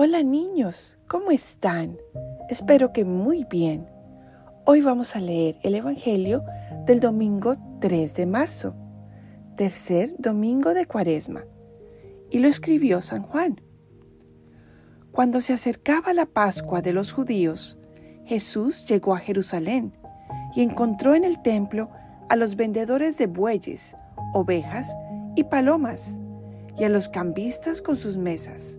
Hola niños, ¿cómo están? Espero que muy bien. Hoy vamos a leer el Evangelio del domingo 3 de marzo, tercer domingo de Cuaresma, y lo escribió San Juan. Cuando se acercaba la Pascua de los judíos, Jesús llegó a Jerusalén y encontró en el templo a los vendedores de bueyes, ovejas y palomas, y a los cambistas con sus mesas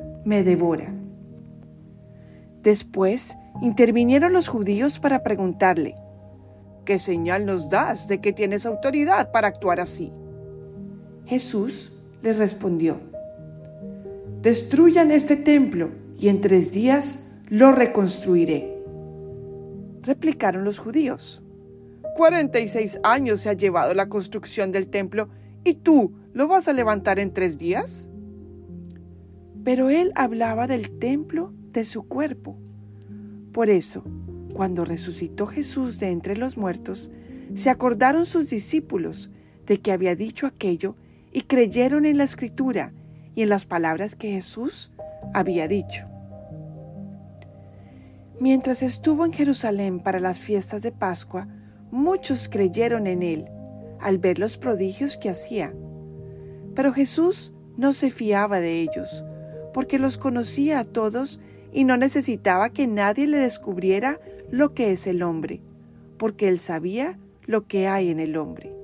me devora. Después intervinieron los judíos para preguntarle, ¿qué señal nos das de que tienes autoridad para actuar así? Jesús les respondió, destruyan este templo y en tres días lo reconstruiré. Replicaron los judíos, 46 años se ha llevado la construcción del templo y tú lo vas a levantar en tres días. Pero él hablaba del templo de su cuerpo. Por eso, cuando resucitó Jesús de entre los muertos, se acordaron sus discípulos de que había dicho aquello y creyeron en la escritura y en las palabras que Jesús había dicho. Mientras estuvo en Jerusalén para las fiestas de Pascua, muchos creyeron en él al ver los prodigios que hacía. Pero Jesús no se fiaba de ellos, porque los conocía a todos y no necesitaba que nadie le descubriera lo que es el hombre, porque él sabía lo que hay en el hombre.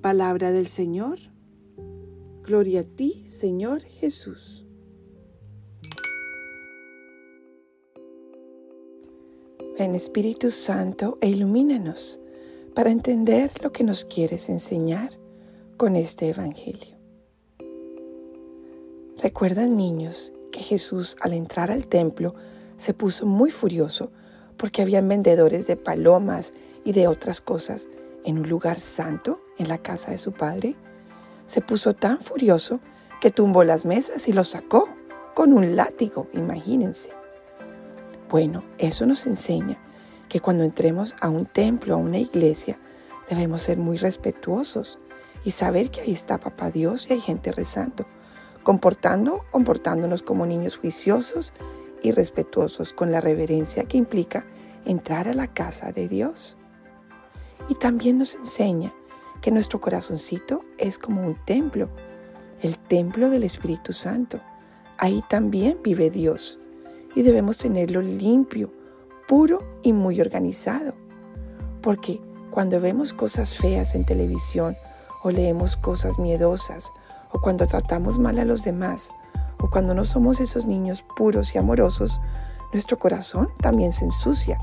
Palabra del Señor. Gloria a ti, Señor Jesús. Ven Espíritu Santo e ilumínanos para entender lo que nos quieres enseñar con este Evangelio. ¿Recuerdan niños que Jesús al entrar al templo se puso muy furioso porque habían vendedores de palomas y de otras cosas en un lugar santo en la casa de su padre? Se puso tan furioso que tumbó las mesas y los sacó con un látigo, imagínense. Bueno, eso nos enseña que cuando entremos a un templo, a una iglesia, debemos ser muy respetuosos y saber que ahí está Papá Dios y hay gente rezando comportando, comportándonos como niños juiciosos y respetuosos con la reverencia que implica entrar a la casa de Dios. Y también nos enseña que nuestro corazoncito es como un templo, el templo del Espíritu Santo. Ahí también vive Dios y debemos tenerlo limpio, puro y muy organizado. Porque cuando vemos cosas feas en televisión o leemos cosas miedosas o cuando tratamos mal a los demás, o cuando no somos esos niños puros y amorosos, nuestro corazón también se ensucia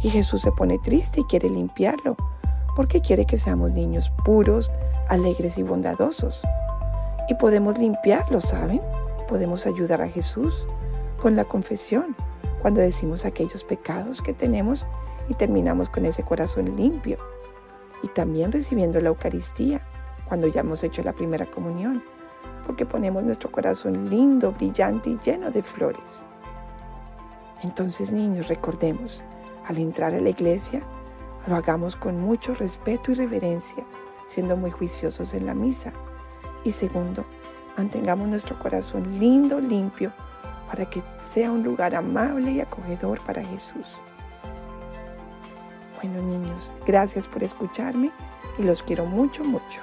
y Jesús se pone triste y quiere limpiarlo, porque quiere que seamos niños puros, alegres y bondadosos. Y podemos limpiarlo, ¿saben? Podemos ayudar a Jesús con la confesión, cuando decimos aquellos pecados que tenemos y terminamos con ese corazón limpio. Y también recibiendo la Eucaristía cuando ya hemos hecho la primera comunión, porque ponemos nuestro corazón lindo, brillante y lleno de flores. Entonces, niños, recordemos, al entrar a la iglesia, lo hagamos con mucho respeto y reverencia, siendo muy juiciosos en la misa. Y segundo, mantengamos nuestro corazón lindo, limpio, para que sea un lugar amable y acogedor para Jesús. Bueno, niños, gracias por escucharme y los quiero mucho, mucho.